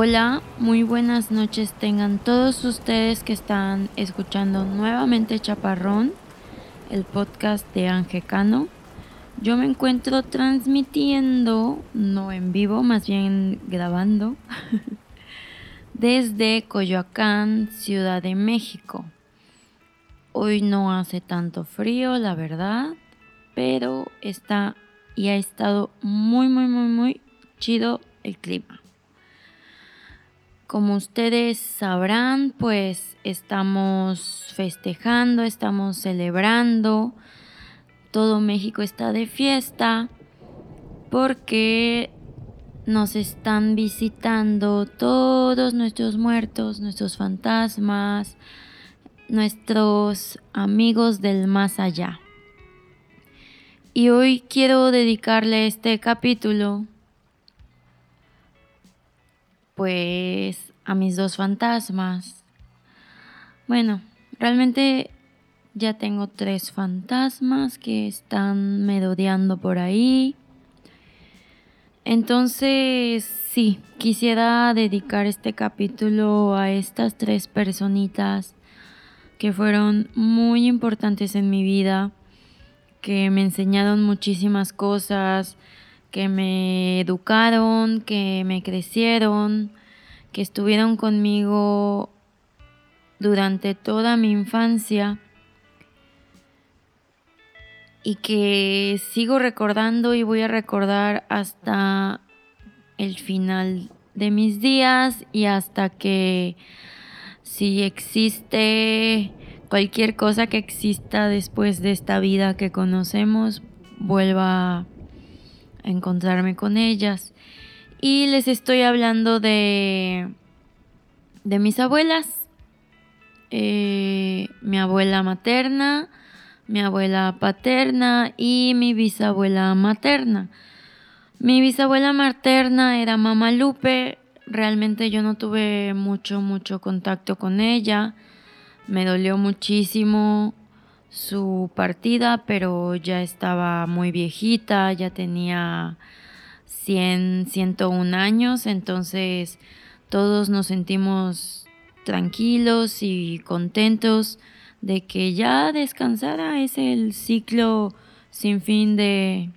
Hola, muy buenas noches tengan todos ustedes que están escuchando nuevamente Chaparrón, el podcast de Angecano. Yo me encuentro transmitiendo, no en vivo, más bien grabando, desde Coyoacán, Ciudad de México. Hoy no hace tanto frío, la verdad, pero está y ha estado muy, muy, muy, muy chido el clima. Como ustedes sabrán, pues estamos festejando, estamos celebrando. Todo México está de fiesta porque nos están visitando todos nuestros muertos, nuestros fantasmas, nuestros amigos del más allá. Y hoy quiero dedicarle este capítulo pues a mis dos fantasmas. Bueno, realmente ya tengo tres fantasmas que están merodeando por ahí. Entonces, sí, quisiera dedicar este capítulo a estas tres personitas que fueron muy importantes en mi vida, que me enseñaron muchísimas cosas, que me educaron, que me crecieron, que estuvieron conmigo durante toda mi infancia y que sigo recordando y voy a recordar hasta el final de mis días y hasta que si existe cualquier cosa que exista después de esta vida que conocemos vuelva encontrarme con ellas. Y les estoy hablando de, de mis abuelas. Eh, mi abuela materna, mi abuela paterna y mi bisabuela materna. Mi bisabuela materna era Mama Lupe. Realmente yo no tuve mucho, mucho contacto con ella. Me dolió muchísimo su partida, pero ya estaba muy viejita, ya tenía 100, 101 años, entonces todos nos sentimos tranquilos y contentos de que ya descansara, es el ciclo sin fin de,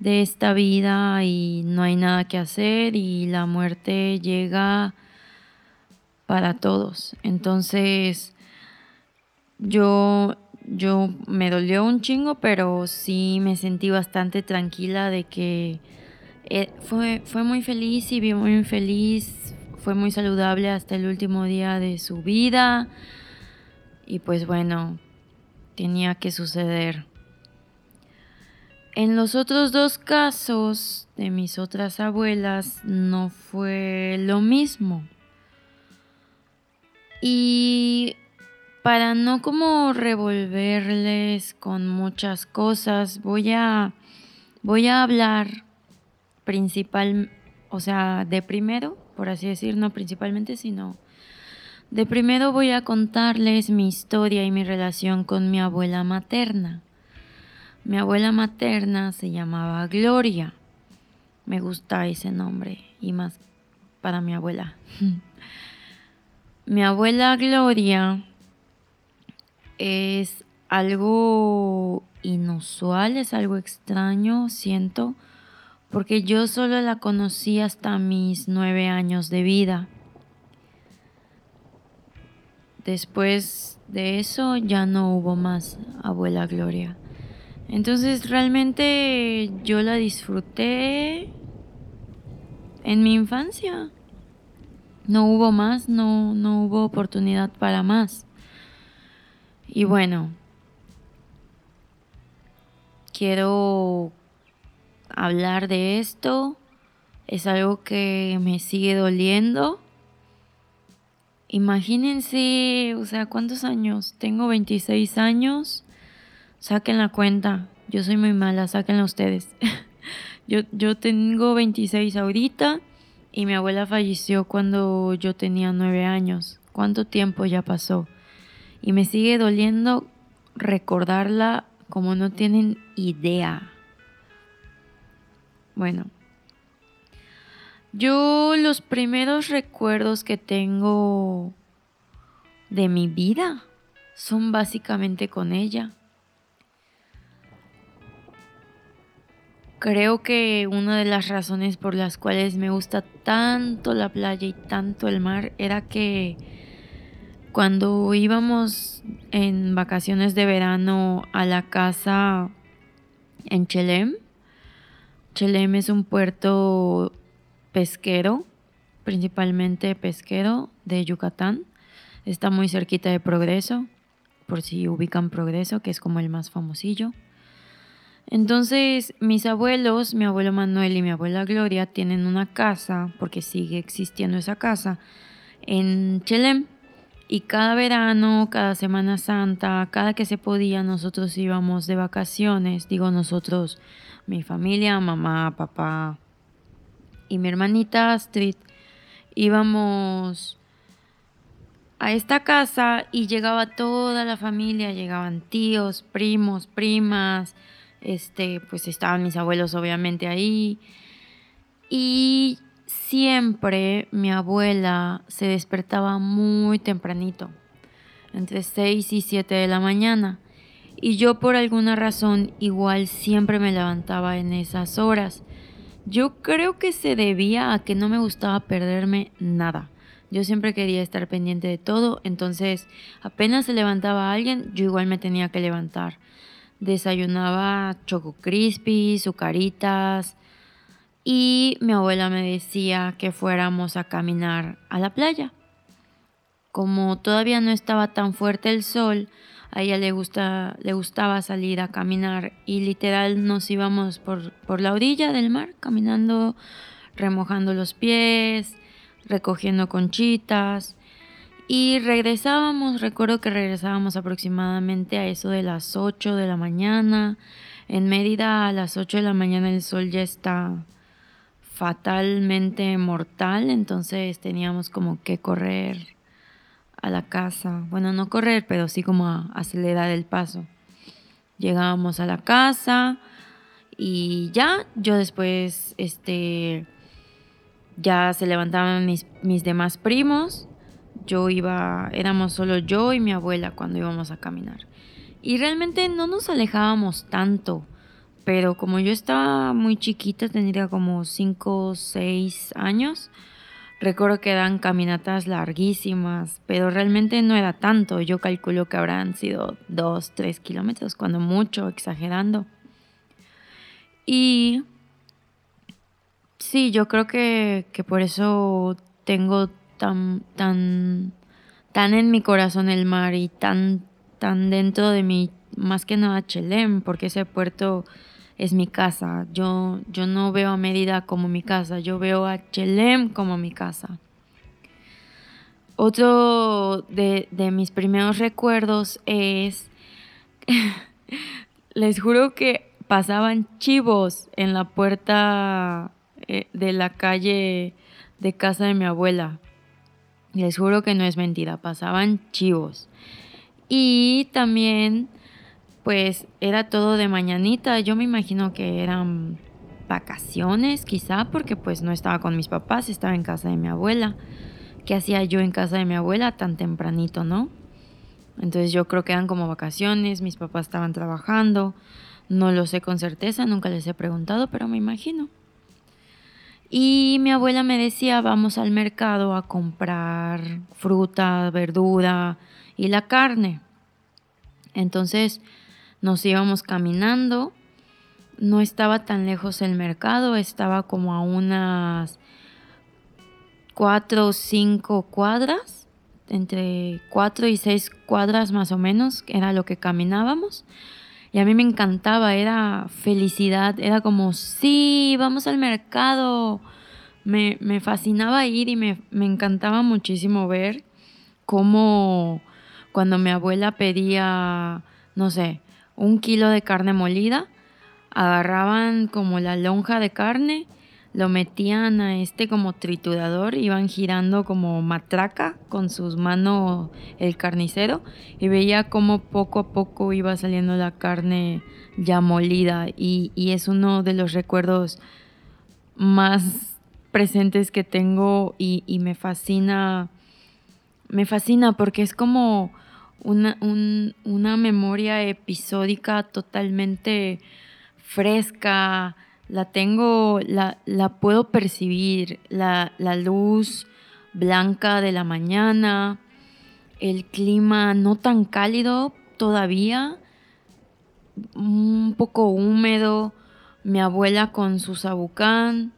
de esta vida y no hay nada que hacer y la muerte llega para todos. Entonces, yo yo me dolió un chingo, pero sí me sentí bastante tranquila de que eh, fue, fue muy feliz y vi muy feliz, fue muy saludable hasta el último día de su vida. Y pues bueno, tenía que suceder. En los otros dos casos de mis otras abuelas no fue lo mismo. Y para no como revolverles con muchas cosas, voy a voy a hablar principal, o sea, de primero, por así decir, no principalmente, sino de primero voy a contarles mi historia y mi relación con mi abuela materna. Mi abuela materna se llamaba Gloria. Me gusta ese nombre y más para mi abuela. mi abuela Gloria es algo inusual, es algo extraño, siento, porque yo solo la conocí hasta mis nueve años de vida. Después de eso ya no hubo más abuela Gloria. Entonces realmente yo la disfruté en mi infancia. No hubo más, no, no hubo oportunidad para más. Y bueno, quiero hablar de esto. Es algo que me sigue doliendo. Imagínense, o sea, ¿cuántos años? Tengo 26 años. Saquen la cuenta. Yo soy muy mala, sáquenla ustedes. yo, yo tengo 26 ahorita y mi abuela falleció cuando yo tenía 9 años. ¿Cuánto tiempo ya pasó? Y me sigue doliendo recordarla como no tienen idea. Bueno, Yo los primeros recuerdos que tengo de mi vida son básicamente con ella. Creo que una de las razones por las cuales me gusta tanto la playa y tanto el mar era que cuando íbamos en vacaciones de verano a la casa en Chelem, Chelem es un puerto pesquero, principalmente pesquero de Yucatán. Está muy cerquita de Progreso, por si ubican Progreso, que es como el más famosillo. Entonces, mis abuelos, mi abuelo Manuel y mi abuela Gloria, tienen una casa, porque sigue existiendo esa casa, en Chelem. Y cada verano, cada Semana Santa, cada que se podía, nosotros íbamos de vacaciones. Digo nosotros, mi familia, mamá, papá y mi hermanita Astrid, íbamos a esta casa y llegaba toda la familia, llegaban tíos, primos, primas, este, pues estaban mis abuelos obviamente ahí. Y siempre mi abuela se despertaba muy tempranito, entre 6 y 7 de la mañana. Y yo por alguna razón igual siempre me levantaba en esas horas. Yo creo que se debía a que no me gustaba perderme nada. Yo siempre quería estar pendiente de todo, entonces apenas se levantaba alguien, yo igual me tenía que levantar desayunaba choco crispy, sucaritas y mi abuela me decía que fuéramos a caminar a la playa. Como todavía no estaba tan fuerte el sol, a ella le, gusta, le gustaba salir a caminar y literal nos íbamos por, por la orilla del mar, caminando, remojando los pies, recogiendo conchitas y regresábamos, recuerdo que regresábamos aproximadamente a eso de las 8 de la mañana. En Mérida a las 8 de la mañana el sol ya está fatalmente mortal, entonces teníamos como que correr a la casa. Bueno, no correr, pero sí como a acelerar el paso. Llegábamos a la casa y ya, yo después, este, ya se levantaban mis, mis demás primos yo iba, éramos solo yo y mi abuela cuando íbamos a caminar. Y realmente no nos alejábamos tanto, pero como yo estaba muy chiquita, tendría como 5 o 6 años, recuerdo que eran caminatas larguísimas, pero realmente no era tanto, yo calculo que habrán sido 2, 3 kilómetros, cuando mucho, exagerando. Y sí, yo creo que, que por eso tengo tan, tan, tan en mi corazón el mar y tan, tan dentro de mí, más que nada Chelem, porque ese puerto es mi casa. Yo, yo no veo a Mérida como mi casa, yo veo a Chelem como mi casa. Otro de, de mis primeros recuerdos es, les juro que pasaban chivos en la puerta eh, de la calle de casa de mi abuela. Les juro que no es mentira, pasaban chivos. Y también, pues era todo de mañanita. Yo me imagino que eran vacaciones, quizá, porque pues no estaba con mis papás, estaba en casa de mi abuela. ¿Qué hacía yo en casa de mi abuela tan tempranito, no? Entonces yo creo que eran como vacaciones, mis papás estaban trabajando. No lo sé con certeza, nunca les he preguntado, pero me imagino. Y mi abuela me decía, vamos al mercado a comprar fruta, verdura y la carne. Entonces nos íbamos caminando. No estaba tan lejos el mercado, estaba como a unas cuatro o cinco cuadras, entre cuatro y seis cuadras más o menos, era lo que caminábamos. Y a mí me encantaba, era felicidad, era como, sí, vamos al mercado. Me, fascinaba ir y me, me encantaba muchísimo ver cómo cuando mi abuela pedía, no sé, un kilo de carne molida, agarraban como la lonja de carne lo metían a este como triturador, iban girando como matraca con sus manos el carnicero y veía como poco a poco iba saliendo la carne ya molida. Y, y es uno de los recuerdos más presentes que tengo y, y me fascina, me fascina porque es como una, un, una memoria episódica totalmente fresca, la tengo, la, la puedo percibir, la, la, luz blanca de la mañana, el clima no tan cálido todavía, un poco húmedo, mi abuela con su sabucán,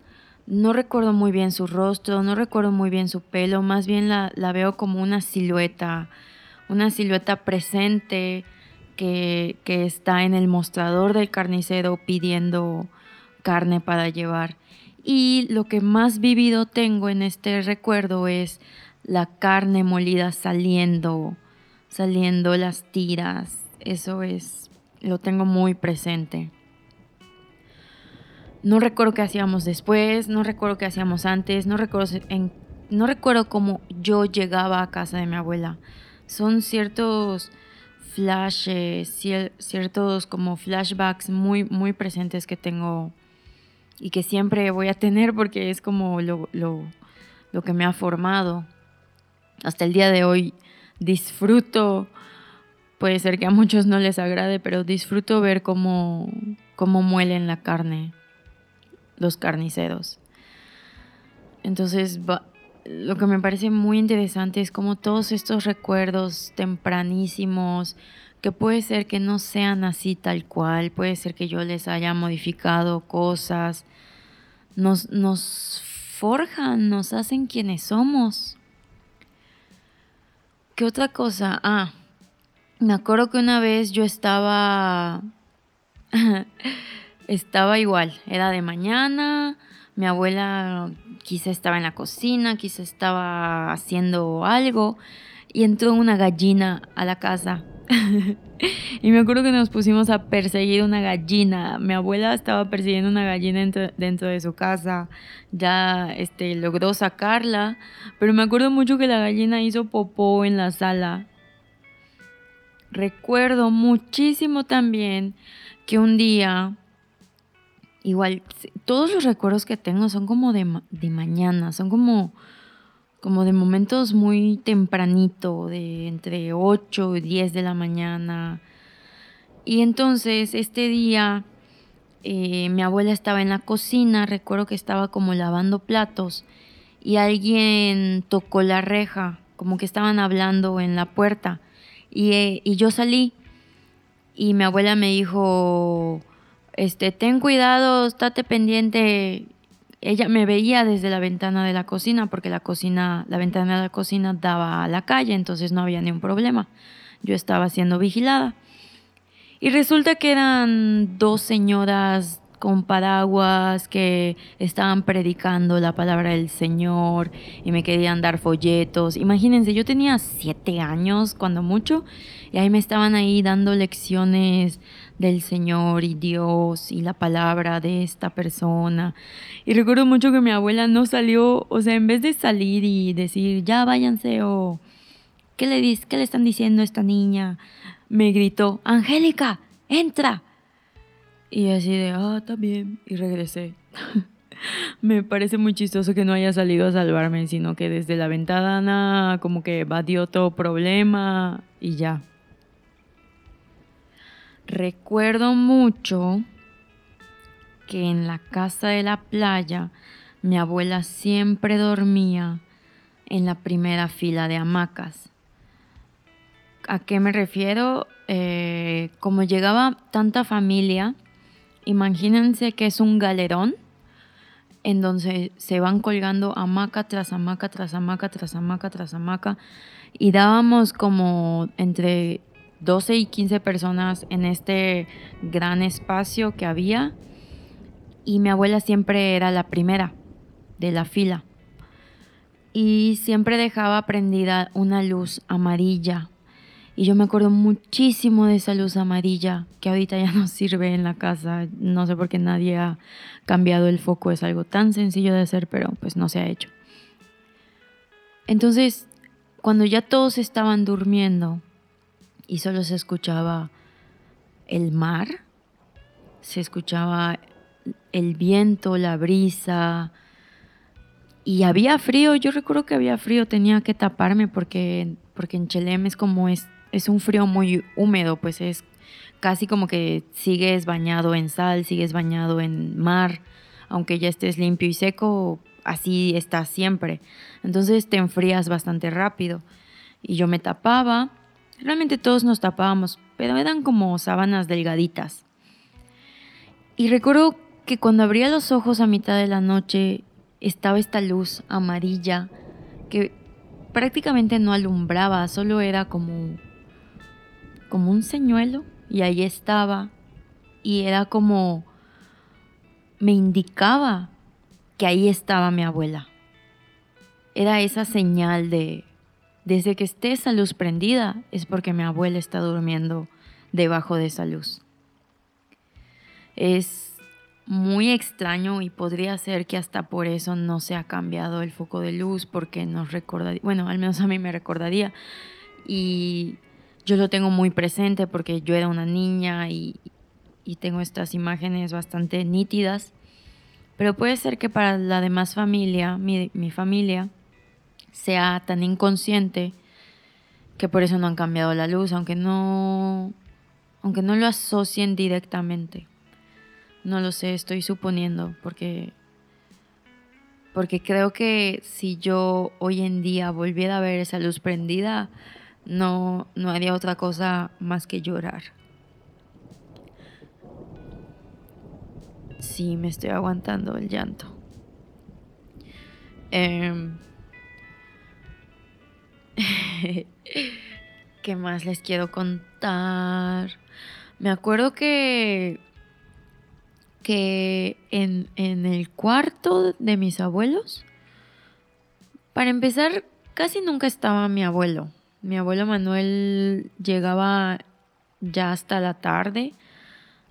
no recuerdo muy bien su rostro, no recuerdo muy bien su pelo, más bien la, la veo como una silueta una silueta presente que, está en el mostrador del carnicero pidiendo carne para llevar. Y lo que más vivido tengo en este recuerdo es la carne molida saliendo, saliendo las tiras. Eso es, lo tengo muy presente. No recuerdo qué hacíamos después, no recuerdo qué hacíamos antes, no recuerdo, no recuerdo cómo yo llegaba a casa de mi abuela son ciertos flashes, ciertos como flashbacks muy, muy presentes que tengo y que siempre voy a tener porque es como lo, lo que me ha formado. Hasta el día de hoy disfruto, puede ser que a muchos no les agrade, pero disfruto ver cómo, cómo muelen la carne los carniceros. Entonces lo que me parece muy interesante es como todos estos recuerdos tempranísimos, que puede ser que no sean así tal cual, puede ser que yo les haya modificado cosas, nos, nos forjan, nos hacen quienes somos. ¿Qué otra cosa? Ah, me acuerdo que una vez yo estaba, estaba igual, era de mañana, mi abuela quizá estaba en la cocina, quizá estaba haciendo algo y entró una gallina a la casa. y me acuerdo que nos pusimos a perseguir una gallina. Mi abuela estaba persiguiendo una gallina dentro, de su casa. Ya este, logró sacarla. Pero me acuerdo mucho que la gallina hizo popó en la sala. Recuerdo muchísimo también que un día igual, todos los recuerdos que tengo son como de, mañana, son como, como de momentos muy tempranito, de entre 8 y 10 de la mañana. Y entonces este día eh, mi abuela estaba en la cocina, recuerdo que estaba como lavando platos y alguien tocó la reja, como que estaban hablando en la puerta. Y, eh, y yo salí y mi abuela me dijo, este, ten cuidado, estate pendiente. Ella me veía desde la ventana de la cocina, porque la cocina, la ventana de la cocina daba a la calle, entonces no había ningún problema. Yo estaba siendo vigilada. Y resulta que eran dos señoras con paraguas que estaban predicando la palabra del Señor y me querían dar folletos. Imagínense, yo tenía siete años, cuando mucho, y ahí me estaban ahí dando lecciones del Señor y Dios y la palabra de esta persona. Y recuerdo mucho que mi abuela no salió, o sea, en vez de salir y decir, ya váyanse o, ¿qué le, qué le están diciendo a esta niña? Me gritó, Angélica, entra. Y así de, ah, está bien. Y regresé. me parece muy chistoso que no haya salido a salvarme, sino que desde la ventana como que evadió todo problema y ya. Recuerdo mucho que en la casa de la playa mi abuela siempre dormía en la primera fila de hamacas. ¿A qué me refiero? Eh, como llegaba tanta familia, imagínense que es un galerón en donde se van colgando hamaca tras hamaca, tras hamaca, tras hamaca, tras hamaca, y dábamos como entre 12 y 15 personas en este gran espacio que había y mi abuela siempre era la primera de la fila y siempre dejaba prendida una luz amarilla y yo me acuerdo muchísimo de esa luz amarilla que ahorita ya no sirve en la casa. No sé por qué nadie ha cambiado el foco. Es algo tan sencillo de hacer, pero pues no se ha hecho. Entonces, cuando ya todos estaban durmiendo, y solo se escuchaba el mar, se escuchaba el viento, la brisa, y había frío, yo recuerdo que había frío, tenía que taparme porque, porque en Chelem es como es, es un frío muy húmedo, pues es casi como que sigues bañado en sal, sigues bañado en mar, aunque ya estés limpio y seco, así estás siempre. Entonces te enfrías bastante rápido. Y yo me tapaba, realmente todos nos tapábamos, pero eran como sábanas delgaditas. Y recuerdo que cuando abría los ojos a mitad de la noche estaba esta luz amarilla que prácticamente no alumbraba, solo era como como un señuelo y ahí estaba y era como me indicaba que ahí estaba mi abuela. Era esa señal de desde que esté esa luz prendida es porque mi abuela está durmiendo debajo de esa luz. Es muy extraño y podría ser que hasta por eso no se ha cambiado el foco de luz porque nos recordaría, bueno, al menos a mí me recordaría y yo lo tengo muy presente porque yo era una niña y, tengo estas imágenes bastante nítidas, pero puede ser que para la demás familia, mi, mi familia, sea tan inconsciente que por eso no han cambiado la luz, aunque no, aunque no lo asocien directamente. No lo sé, estoy suponiendo, porque, porque creo que si yo hoy en día volviera a ver esa luz prendida, no, no haría otra cosa más que llorar. Sí, me estoy aguantando el llanto. Em, ¿Qué más les quiero contar? Me acuerdo que que en, el cuarto de mis abuelos, para empezar, casi nunca estaba mi abuelo. Mi abuelo Manuel llegaba ya hasta la tarde.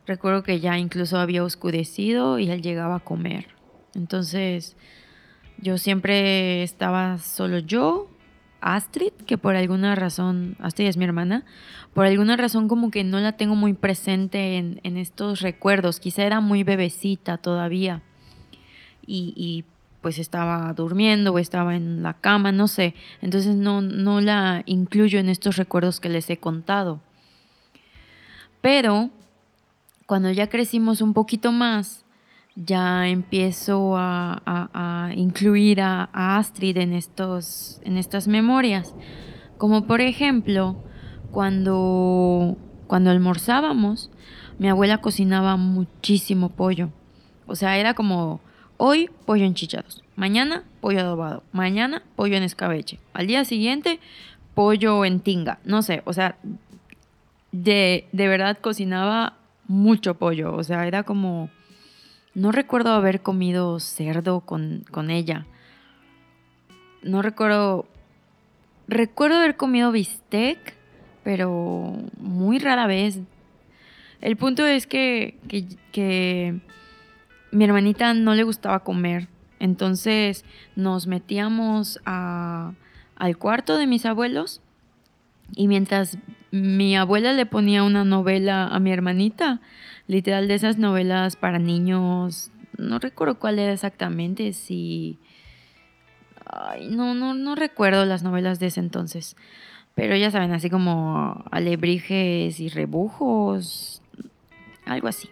Recuerdo que ya incluso había oscurecido y él llegaba a comer. Entonces, yo siempre estaba solo yo, Astrid, que por alguna razón, Astrid es mi hermana, por alguna razón como que no la tengo muy presente en, estos recuerdos. Quizá era muy bebecita todavía y, pues estaba durmiendo o estaba en la cama, no sé. Entonces no, no la incluyo en estos recuerdos que les he contado. Pero cuando ya crecimos un poquito más, ya empiezo a, incluir a, Astrid en, estos, en estas memorias. Como por ejemplo, cuando, cuando almorzábamos, mi abuela cocinaba muchísimo pollo. O sea, era como hoy pollo enchichados, mañana pollo adobado, mañana pollo en escabeche, al día siguiente pollo en tinga, no sé, o sea, de, de verdad cocinaba mucho pollo, o sea, era como no recuerdo haber comido cerdo con, ella. No recuerdo... Recuerdo haber comido bistec, pero muy rara vez. El punto es que, que, mi hermanita no le gustaba comer. Entonces nos metíamos al cuarto de mis abuelos y mientras mi abuela le ponía una novela a mi hermanita, literal de esas novelas para niños, no recuerdo cuál era exactamente, si... Ay, no, no, no recuerdo las novelas de ese entonces. Pero ya saben, así como alebrijes y rebujos, algo así.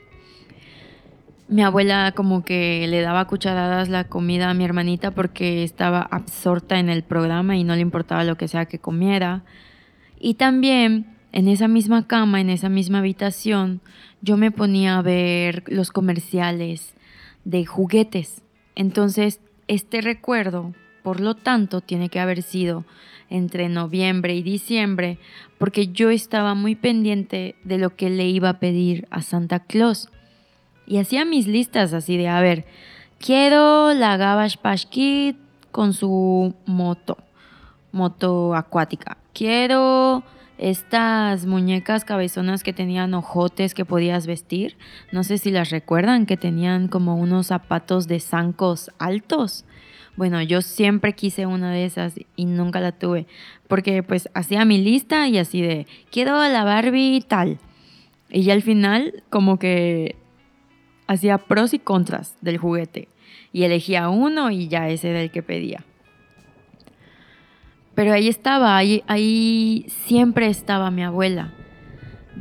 Mi abuela como que le daba cucharadas la comida a mi hermanita porque estaba absorta en el programa y no le importaba lo que sea que comiera. Y también en esa misma cama, en esa misma habitación, yo me ponía a ver los comerciales de juguetes. Entonces, este recuerdo, por lo tanto, tiene que haber sido entre noviembre y diciembre, porque yo estaba muy pendiente de lo que le iba a pedir a Santa Claus. Y hacía mis listas así de, a ver, quiero la Gabash Pashkit con su moto, moto acuática. Quiero estas muñecas cabezonas que tenían ojotes que podías vestir. No sé si las recuerdan, que tenían como unos zapatos de zancos altos. Bueno, yo siempre quise una de esas y nunca la tuve, porque pues hacía mi lista y así de, quiero la Barbie tal. Y ya al final como que hacía pros y contras del juguete. y elegía uno y ya ese era el que pedía. Pero ahí estaba, ahí, ahí siempre estaba mi abuela.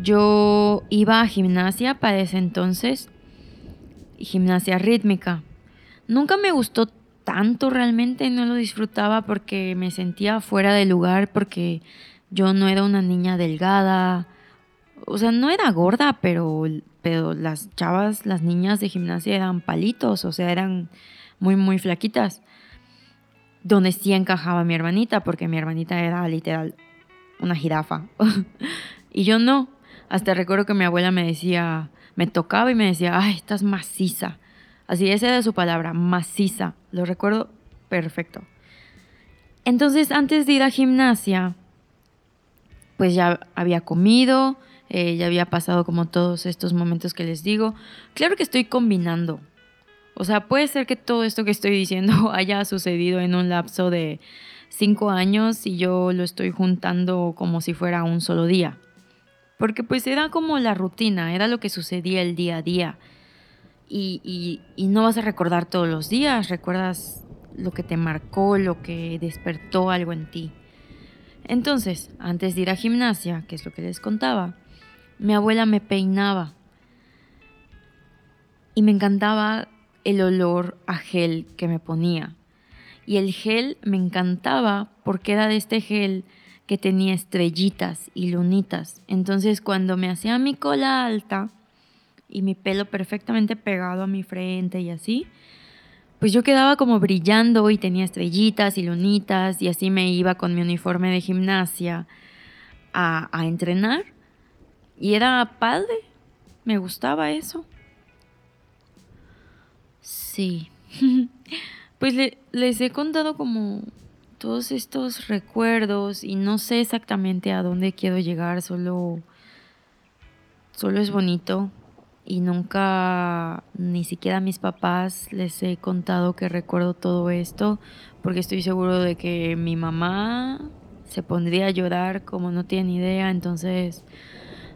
Yo iba a gimnasia para ese entonces, gimnasia rítmica. Nunca me gustó tanto realmente, no lo disfrutaba porque me sentía fuera de lugar, porque yo no era una niña delgada, o sea, no era gorda, pero, pero las chavas, las niñas de gimnasia eran palitos, o sea, eran muy, muy flaquitas. Donde sí encajaba mi hermanita, porque mi hermanita era literal una jirafa. y yo no. Hasta recuerdo que mi abuela me decía, me tocaba y me decía, ay, estás maciza. Así, esa era su palabra, maciza. Lo recuerdo perfecto. Entonces, antes de ir a gimnasia, pues ya había comido, eh, ya había pasado como todos estos momentos que les digo. Claro que estoy combinando. O sea, puede ser que todo esto que estoy diciendo haya sucedido en un lapso de cinco años y yo lo estoy juntando como si fuera un solo día porque pues era como la rutina, era lo que sucedía el día a día. Y, no vas a recordar todos los días, recuerdas lo que te marcó, lo que despertó algo en ti. Entonces, antes de ir a gimnasia, que es lo que les contaba, mi abuela me peinaba y me encantaba el olor a gel que me ponía. Y el gel me encantaba porque era de este gel que tenía estrellitas y lunitas. Entonces cuando me hacía mi cola alta y mi pelo perfectamente pegado a mi frente y así, pues yo quedaba como brillando y tenía estrellitas y lunitas y así me iba con mi uniforme de gimnasia a, entrenar. Y era padre, me gustaba eso. Sí. pues les he contado como todos estos recuerdos y no sé exactamente a dónde quiero llegar, solo, solo es bonito y nunca, ni siquiera a mis papás les he contado que recuerdo todo esto, porque estoy seguro de que mi mamá se pondría a llorar como no tiene idea, entonces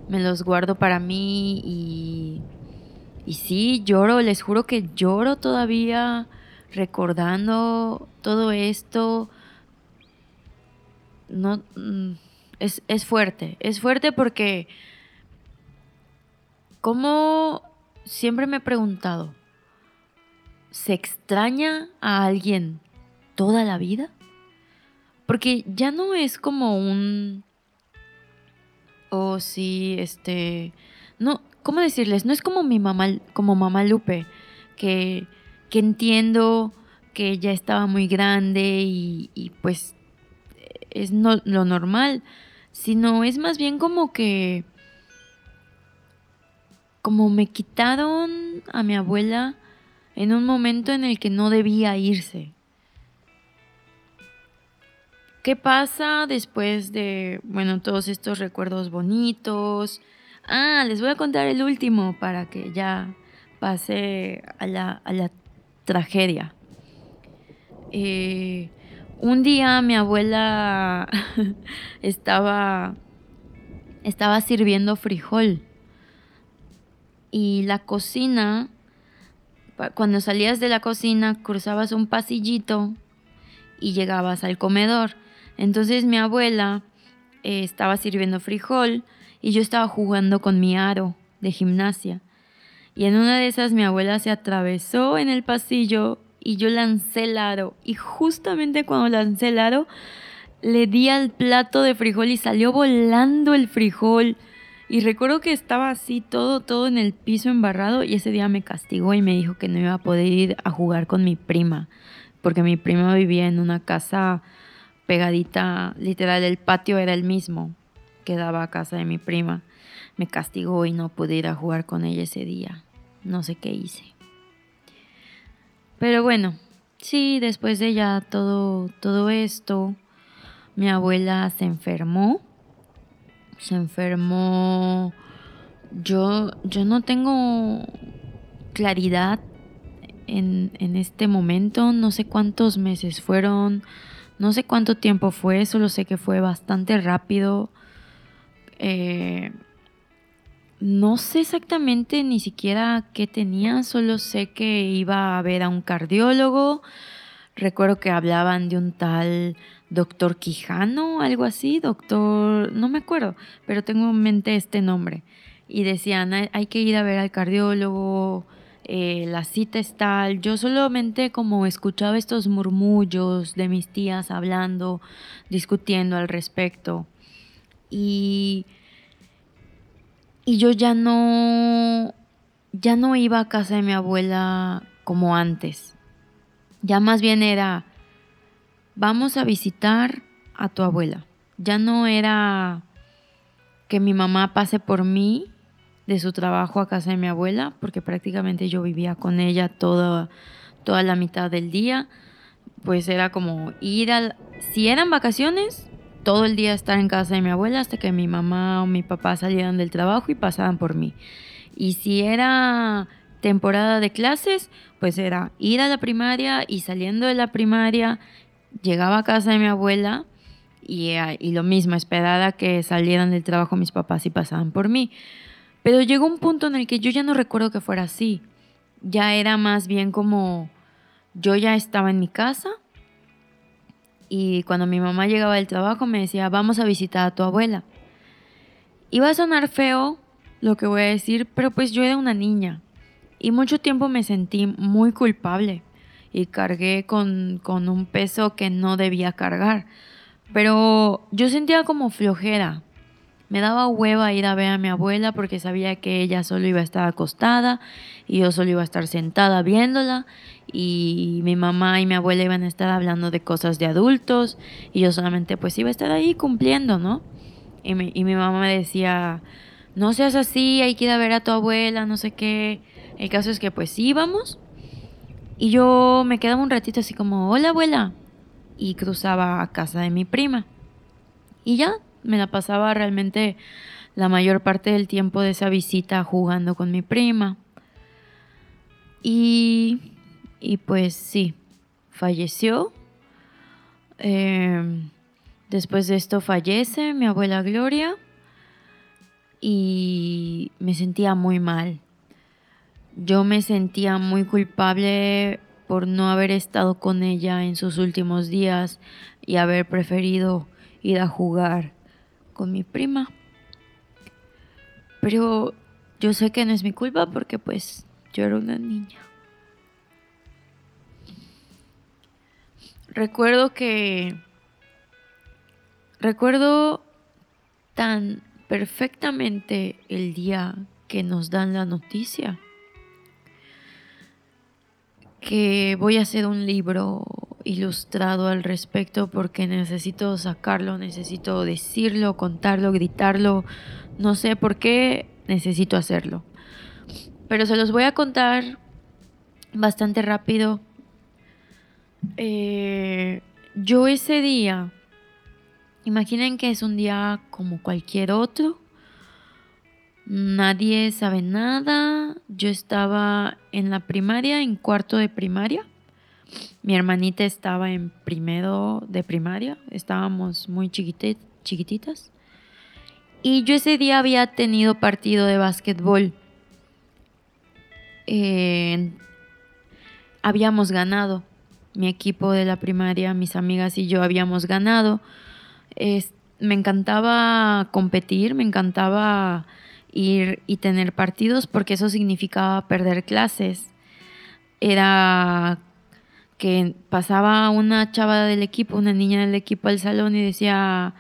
me los guardo para mí y, y sí, lloro, les juro que lloro todavía recordando todo esto no mm, es, es fuerte. Es fuerte porque como siempre me he preguntado, ¿se extraña a alguien toda la vida? Porque ya no es como un oh, sí, este no, ¿cómo decirles? No es como mi mamá, como mamá Lupe, que, que entiendo que ya estaba muy grande y, y pues es no, lo normal, sino es más bien como que, como me quitaron a mi abuela en un momento en el que no debía irse. ¿Qué pasa después de, bueno, todos estos recuerdos bonitos? Ah, les voy a contar el último para que ya pase a la, a la tragedia. Eh, un día mi abuela estaba, estaba sirviendo frijol y la cocina, cuando salías de la cocina cruzabas un pasillito y llegabas al comedor. Entonces mi abuela eh, estaba sirviendo frijol y yo estaba jugando con mi aro de gimnasia. Y en una de esas mi abuela se atravesó en el pasillo y yo lancé el aro. Y justamente cuando lancé el aro, le di al plato de frijol y salió volando el frijol. Y recuerdo que estaba así todo, todo en el piso embarrado y ese día me castigó y me dijo que no iba a poder ir a jugar con mi prima, porque mi prima vivía en una casa pegadita, literal, el patio era el mismo que daba a casa de mi prima. Me castigó y no pude ir a jugar con ella ese día. No sé qué hice. Pero bueno, sí, después de ya todo, todo esto, mi abuela se enfermó. Se enfermó. Yo, yo no tengo claridad en, en, este momento. No sé cuántos meses fueron. No sé cuánto tiempo fue. Solo sé que fue bastante rápido. Eh, no sé exactamente ni siquiera qué tenía, solo sé que iba a ver a un cardiólogo. Recuerdo que hablaban de un tal doctor Quijano, algo así, doctor, no me acuerdo, pero tengo en mente este nombre. Y decían, hay que ir a ver al cardiólogo, eh, la cita es tal. Yo solamente como escuchaba estos murmullos de mis tías hablando, discutiendo al respecto. Y y yo ya no, ya no iba a casa de mi abuela como antes. Ya más bien era, vamos a visitar a tu abuela. Ya no era que mi mamá pase por mí de su trabajo a casa de mi abuela, porque prácticamente yo vivía con ella toda, toda la mitad del día. Pues era como ir al... Si eran vacaciones, todo el día estar en casa de mi abuela hasta que mi mamá o mi papá salieran del trabajo y pasaban por mí. Y si era temporada de clases, pues era ir a la primaria y saliendo de la primaria llegaba a casa de mi abuela y, eh, y lo mismo, esperaba que salieran del trabajo mis papás y pasaban por mí. Pero llegó un punto en el que yo ya no recuerdo que fuera así. Ya era más bien como yo ya estaba en mi casa y cuando mi mamá llegaba del trabajo me decía, vamos a visitar a tu abuela. Iba a sonar feo lo que voy a decir, pero pues yo era una niña y mucho tiempo me sentí muy culpable y cargué con, con un peso que no debía cargar. Pero yo sentía como flojera, me daba hueva ir a ver a mi abuela porque sabía que ella solo iba a estar acostada y yo solo iba a estar sentada viéndola y mi mamá y mi abuela iban a estar hablando de cosas de adultos y yo solamente pues iba a estar ahí cumpliendo, ¿no? Y mi, y mi mamá me decía, no seas así, hay que ir a ver a tu abuela, no sé qué. El caso es que pues íbamos y yo me quedaba un ratito así como, hola abuela, y cruzaba a casa de mi prima. Y ya, me la pasaba realmente la mayor parte del tiempo de esa visita jugando con mi prima. Y, y pues sí, falleció. Em, después de esto fallece mi abuela Gloria y me sentía muy mal. Yo me sentía muy culpable por no haber estado con ella en sus últimos días y haber preferido ir a jugar con mi prima. Pero yo sé que no es mi culpa porque pues yo era una niña. Recuerdo que... Recuerdo tan perfectamente el día que nos dan la noticia que voy a hacer un libro ilustrado al respecto porque necesito sacarlo, necesito decirlo, contarlo, gritarlo, no sé por qué necesito hacerlo. Pero se los voy a contar bastante rápido. Eh, yo ese día, imaginen que es un día como cualquier otro. Nadie sabe nada. Yo estaba en la primaria, en cuarto de primaria. Mi hermanita estaba en primero de primaria, estábamos muy chiquititas. Y yo ese día había tenido partido de básquetbol. habíamos ganado. Mi equipo de la primaria, mis amigas y yo habíamos ganado. me encantaba competir, me encantaba ir y tener partidos porque eso significaba perder clases. Era que pasaba una chava del equipo, una niña del equipo al salón y decía,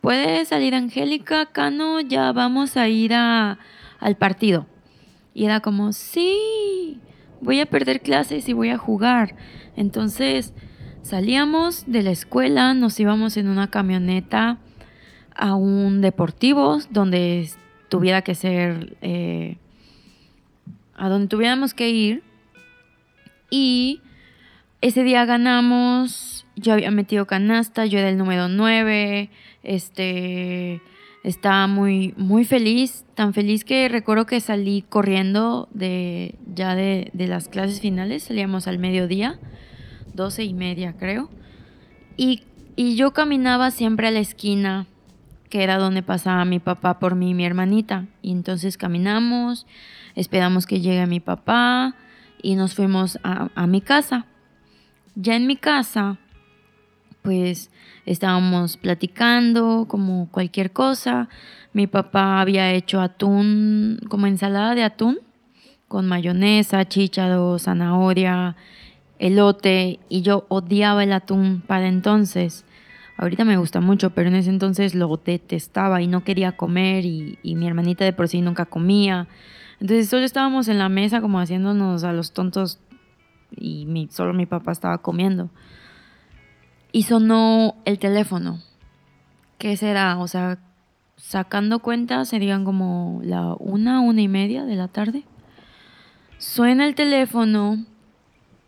¿puede salir Angélica, Cano? Ya vamos a ir a, al partido. Y era como, sí, voy a perder clases y voy a jugar. Entonces salíamos de la escuela, nos íbamos en una camioneta a un deportivo donde tuviera que ser, eh, a donde tuviéramos que ir. Y ese día ganamos, yo había metido canasta, yo era el número 9, este, estaba muy, muy feliz, tan feliz que recuerdo que salí corriendo de, ya de, de las clases finales, salíamos al mediodía, doce y media creo, y, y yo caminaba siempre a la esquina que era donde pasaba mi papá por mí y mi hermanita. Y entonces caminamos, esperamos que llegue mi papá y nos fuimos a, a mi casa. Ya en mi casa, pues estábamos platicando como cualquier cosa. Mi papá había hecho atún, como ensalada de atún, con mayonesa, chícharo, zanahoria, elote, y yo odiaba el atún para entonces. Ahorita me gusta mucho, pero en ese entonces lo detestaba y no quería comer y, mi hermanita de por sí nunca comía. Entonces solo estábamos en la mesa como haciéndonos a los tontos y solo mi papá estaba comiendo. Y sonó el teléfono. ¿Qué será? O sea, sacando cuentas serían como la una, una y media de la tarde. Suena el teléfono,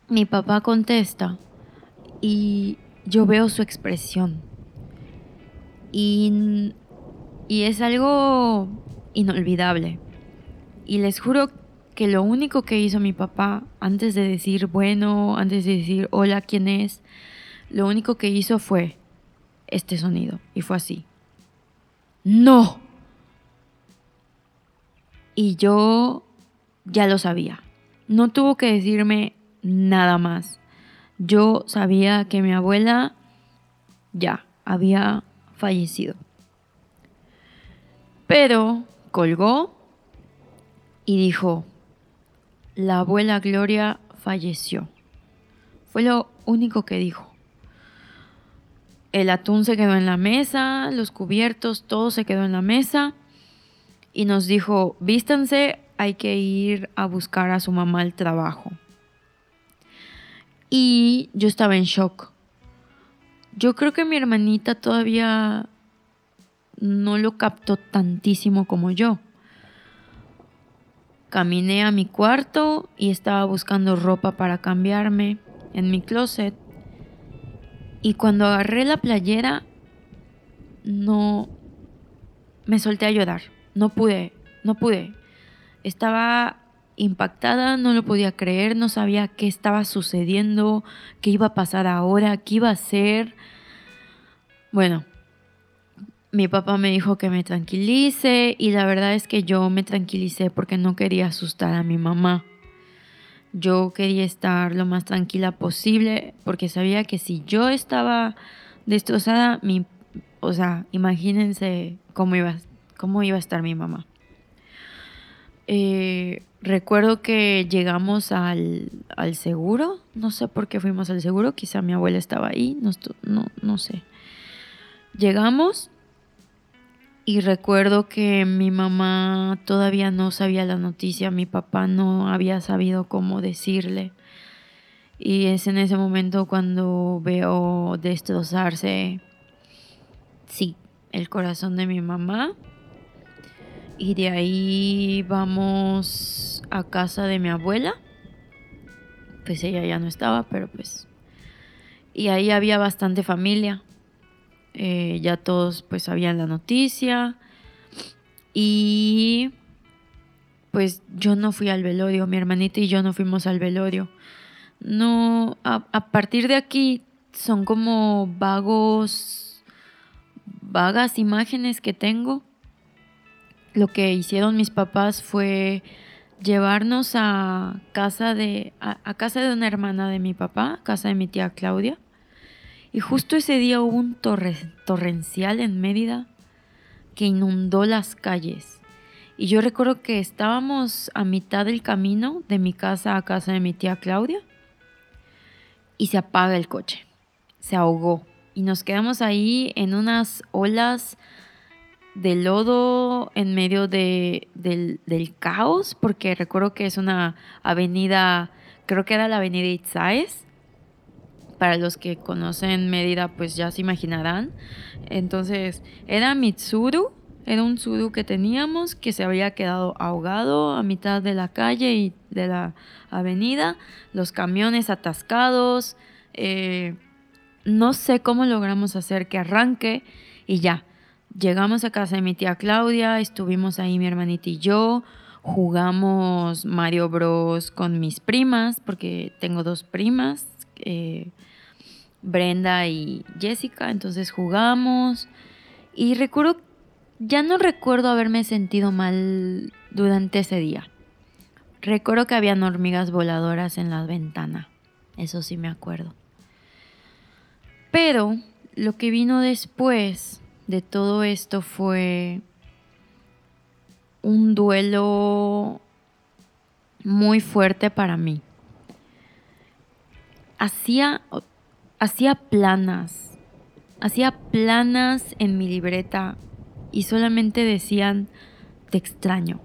mi papá contesta y yo veo su expresión. Y, y es algo inolvidable. Y les juro que lo único que hizo mi papá antes de decir bueno, antes de decir hola, ¿quién es? Lo único que hizo fue este sonido. Y fue así. No. Y yo ya lo sabía. No tuvo que decirme nada más. Yo sabía que mi abuela ya había fallecido. Pero colgó y dijo, la abuela Gloria falleció. Fue lo único que dijo. El atún se quedó en la mesa, los cubiertos, todo se quedó en la mesa y nos dijo, vístanse, hay que ir a buscar a su mamá al trabajo. Y yo estaba en shock. Yo creo que mi hermanita todavía no lo captó tantísimo como yo. Caminé a mi cuarto y estaba buscando ropa para cambiarme en mi closet. Y cuando agarré la playera, no me solté a llorar. No pude, no pude. Estaba impactada, no lo podía creer, no sabía qué estaba sucediendo, qué iba a pasar ahora, qué iba a ser. Bueno, mi papá me dijo que me tranquilice y la verdad es que yo me tranquilicé porque no quería asustar a mi mamá. Yo quería estar lo más tranquila posible porque sabía que si yo estaba destrozada, mi, o sea, imagínense cómo iba, cómo iba a estar mi mamá. Eh, recuerdo que llegamos al, seguro, no sé por qué fuimos al seguro, quizá mi abuela estaba ahí, no, no, no sé. Llegamos y recuerdo que mi mamá todavía no sabía la noticia, mi papá no había sabido cómo decirle. Y es en ese momento cuando veo destrozarse, sí, el corazón de mi mamá y de ahí vamos a casa de mi abuela. Pues ella ya no estaba, pero pues... Y ahí había bastante familia. Eh, ya todos pues sabían la noticia. Y pues yo no fui al velorio, mi hermanita y yo no fuimos al velorio. No, a, a partir de aquí son como vagos, vagas imágenes que tengo lo que hicieron mis papás fue llevarnos a casa de a, casa de una hermana de mi papá, casa de mi tía Claudia. Y justo ese día hubo un torrencial en Mérida que inundó las calles. Y yo recuerdo que estábamos a mitad del camino de mi casa a casa de mi tía Claudia y se apaga el coche. Se ahogó y nos quedamos ahí en unas olas de lodo en medio de, del, caos, porque recuerdo que es una avenida, creo que era la avenida Itzaes. Para los que conocen Mérida, pues ya se imaginarán. Entonces, era Mitsuru, era un suru que teníamos que se había quedado ahogado a mitad de la calle y de la avenida, los camiones atascados. Eh, no sé cómo logramos hacer que arranque y ya Llegamos a casa de mi tía Claudia, estuvimos ahí mi hermanita y yo, jugamos Mario Bros con mis primas, porque tengo dos primas, eh, Brenda y Jessica, entonces jugamos. Y recuerdo ya no recuerdo haberme sentido mal durante ese día. Recuerdo que habían hormigas voladoras en la ventana. Eso sí me acuerdo. Pero lo que vino después de todo esto fue un duelo muy fuerte para mí. Hacía, hacía planas, hacía planas en mi libreta y solamente decían, te extraño.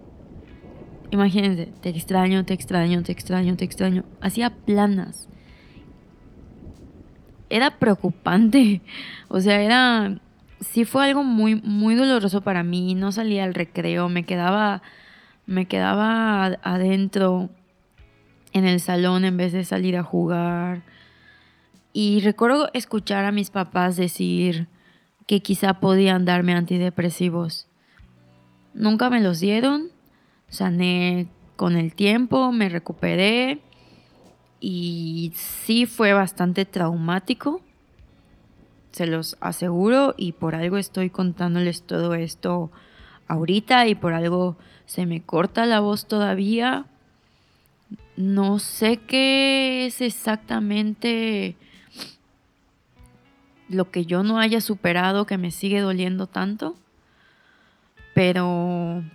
Imagínense, te extraño, te extraño, te extraño, te extraño. Hacía planas. Era preocupante. O sea, era... Sí fue algo muy, muy doloroso para mí. No salía al recreo, me quedaba... Me quedaba adentro en el salón en vez de salir a jugar. Y recuerdo escuchar a mis papás decir, que quizá podían darme antidepresivos. Nunca me los dieron, sané con el tiempo, me recuperé y sí fue bastante traumático, se los aseguro y por algo estoy contándoles todo esto ahorita y por algo se me corta la voz todavía. No sé qué es exactamente lo que yo no haya superado que me sigue doliendo tanto. Pero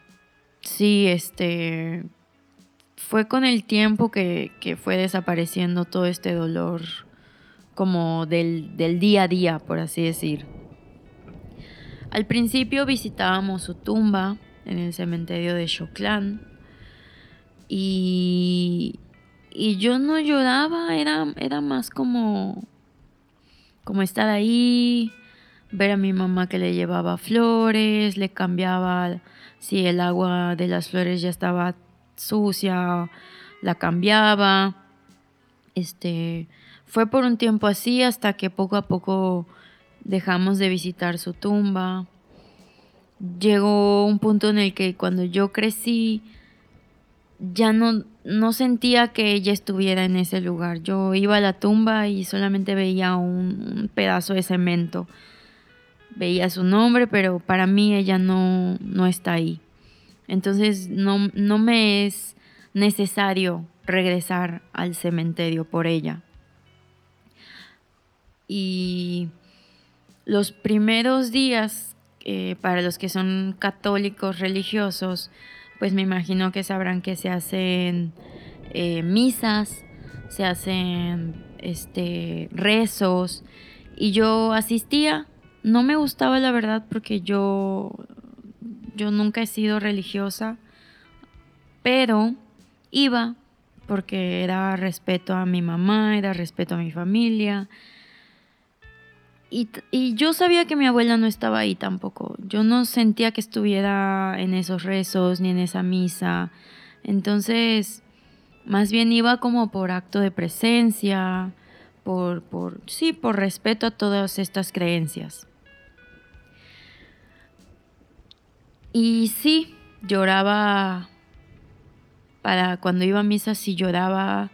sí, este fue con el tiempo que, fue desapareciendo todo este dolor como del, del, día a día, por así decir. Al principio visitábamos su tumba en el cementerio de Choclán y, y yo no lloraba, era, era más como como estar ahí, ver a mi mamá que le llevaba flores, le cambiaba si el agua de las flores ya estaba sucia, la cambiaba. Este, fue por un tiempo así hasta que poco a poco dejamos de visitar su tumba. Llegó un punto en el que cuando yo crecí ya no, no sentía que ella estuviera en ese lugar. Yo iba a la tumba y solamente veía un, pedazo de cemento. Veía su nombre, pero para mí ella no, no está ahí. Entonces no, no me es necesario regresar al cementerio por ella. Y los primeros días, eh, para los que son católicos religiosos, pues me imagino que sabrán que se hacen eh, misas, se hacen este, rezos y yo asistía. No me gustaba la verdad porque yo, yo nunca he sido religiosa, pero iba porque era respeto a mi mamá, era respeto a mi familia y, yo sabía que mi abuela no estaba ahí tampoco. Yo no sentía que estuviera en esos rezos ni en esa misa. Entonces, más bien iba como por acto de presencia, por, por, sí, por respeto a todas estas creencias. Y sí, lloraba para cuando iba a misa, sí lloraba,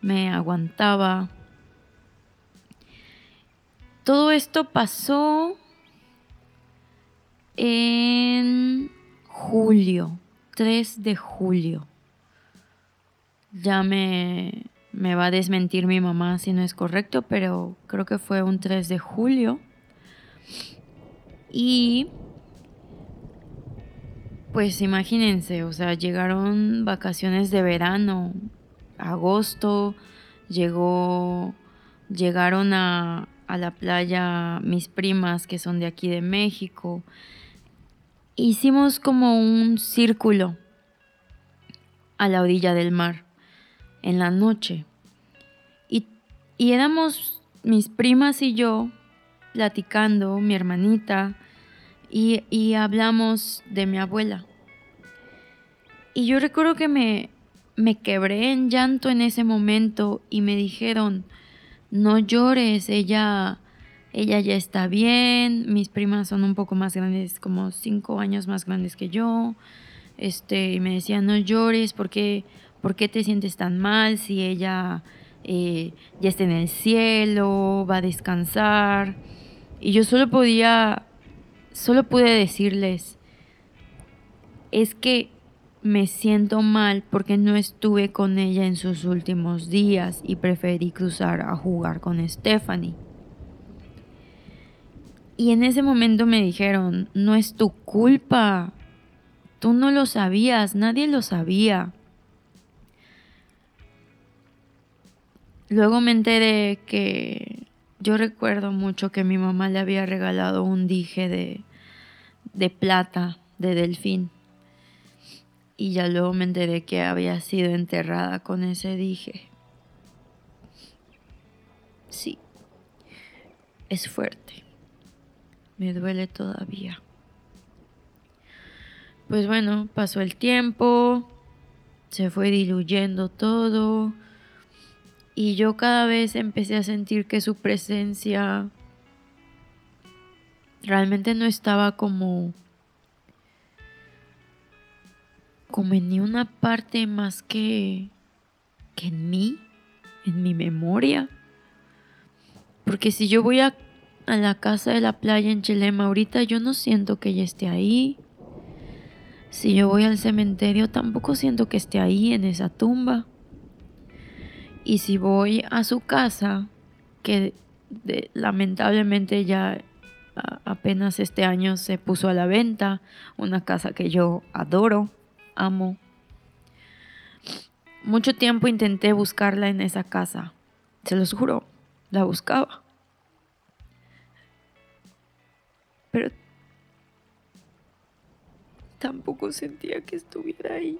me aguantaba todo esto pasó en julio, 3 de julio. Ya me, me va a desmentir mi mamá si no es correcto, pero creo que fue un 3 de julio. Y pues imagínense, o sea, llegaron vacaciones de verano, agosto, llegó, llegaron a, a la playa mis primas que son de aquí de México. Hicimos como un círculo a la orilla del mar en la noche. Y, y éramos mis primas y yo platicando, mi hermanita, y, y hablamos de mi abuela. Y yo recuerdo que me, me quebré en llanto en ese momento y me dijeron, no llores, ella, ella ya está bien, mis primas son un poco más grandes, como cinco años más grandes que yo, este, y me decía, no llores, ¿por qué, te sientes tan mal si ella eh, ya está en el cielo, va a descansar? Y yo solo podía, solo pude decirles, es que me siento mal porque no estuve con ella en sus últimos días y preferí cruzar a jugar con Stephanie. Y en ese momento me dijeron, no es tu culpa, tú no lo sabías, nadie lo sabía. Luego me enteré que yo recuerdo mucho que mi mamá le había regalado un dije de, de plata de delfín y ya luego me enteré que había sido enterrada con ese dije. Sí, es fuerte. Me duele todavía. Pues bueno, pasó el tiempo, se fue diluyendo todo y yo cada vez empecé a sentir que su presencia realmente no estaba como como en una parte más que, que en mí, en mi memoria. Porque si yo voy a, a la casa de la playa en Chilema ahorita, yo no siento que ella esté ahí. Si yo voy al cementerio, tampoco siento que esté ahí en esa tumba. Y si voy a su casa, que lamentablemente ya apenas este año se puso a la venta, una casa que yo adoro, amo. Mucho tiempo intenté buscarla en esa casa. Se los juro, la buscaba. Pero tampoco sentía que estuviera ahí.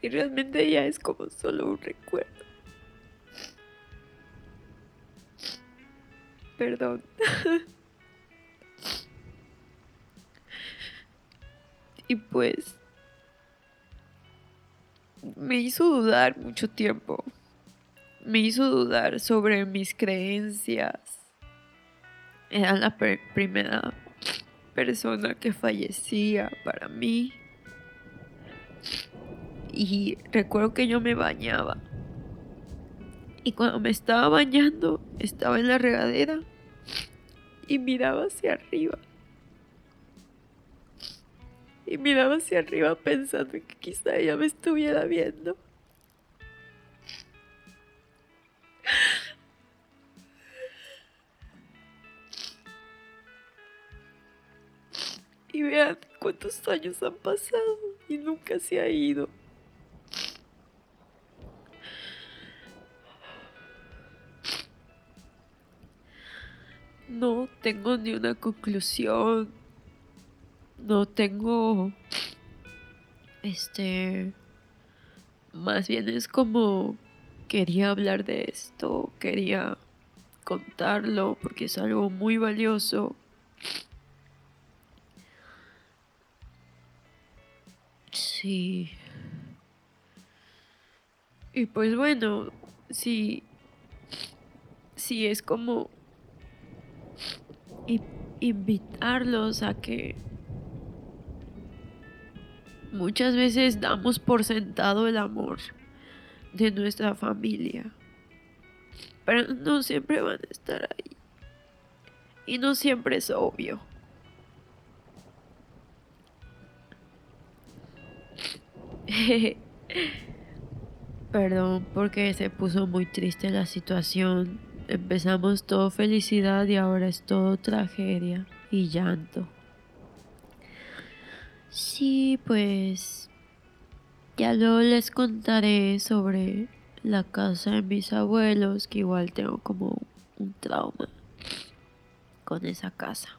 Y realmente ella es como solo un recuerdo. Perdón. Y pues me hizo dudar mucho tiempo. Me hizo dudar sobre mis creencias. Era la primera persona que fallecía para mí. Y recuerdo que yo me bañaba. Y cuando me estaba bañando, estaba en la regadera y miraba hacia arriba y miraba hacia arriba pensando que quizá ella me estuviera viendo. Y vean cuántos años han pasado y nunca se ha ido. No tengo ni una conclusión no tengo, este, más bien es como quería hablar de esto, quería contarlo porque es algo muy valioso. Sí. Y pues bueno, sí, sí es como invitarlos a que Muchas veces damos por sentado el amor de nuestra familia, pero no siempre van a estar ahí. Y no siempre es obvio. Perdón porque se puso muy triste la situación. Empezamos todo felicidad y ahora es todo tragedia y llanto. Sí, pues ya luego les contaré sobre la casa de mis abuelos, que igual tengo como un trauma con esa casa.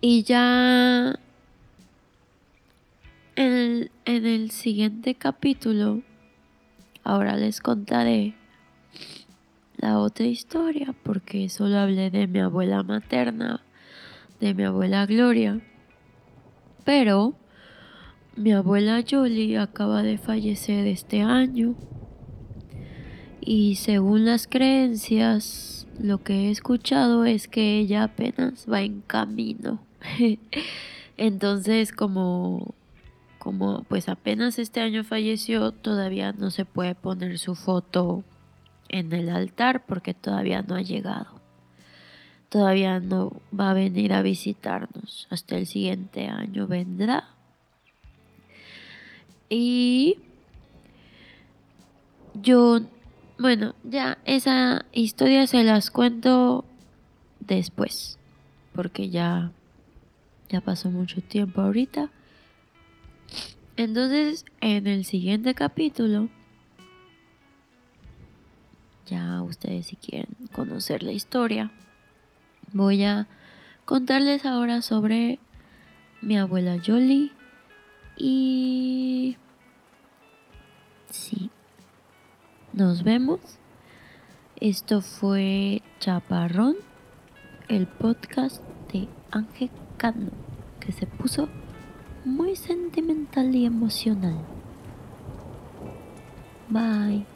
Y ya en en el siguiente capítulo, ahora les contaré la otra historia, porque solo hablé de mi abuela materna, de mi abuela Gloria pero mi abuela Jolie acaba de fallecer este año y según las creencias lo que he escuchado es que ella apenas va en camino. Entonces como como pues apenas este año falleció, todavía no se puede poner su foto en el altar porque todavía no ha llegado. Todavía no va a venir a visitarnos. Hasta el siguiente año vendrá. Y yo, bueno, ya esa historia se las cuento después, porque ya ya pasó mucho tiempo ahorita. Entonces, en el siguiente capítulo ya ustedes si quieren conocer la historia, voy a contarles ahora sobre mi abuela Jolie y sí, nos vemos. Esto fue Chaparrón, el podcast de Ángel Cano, que se puso muy sentimental y emocional. Bye.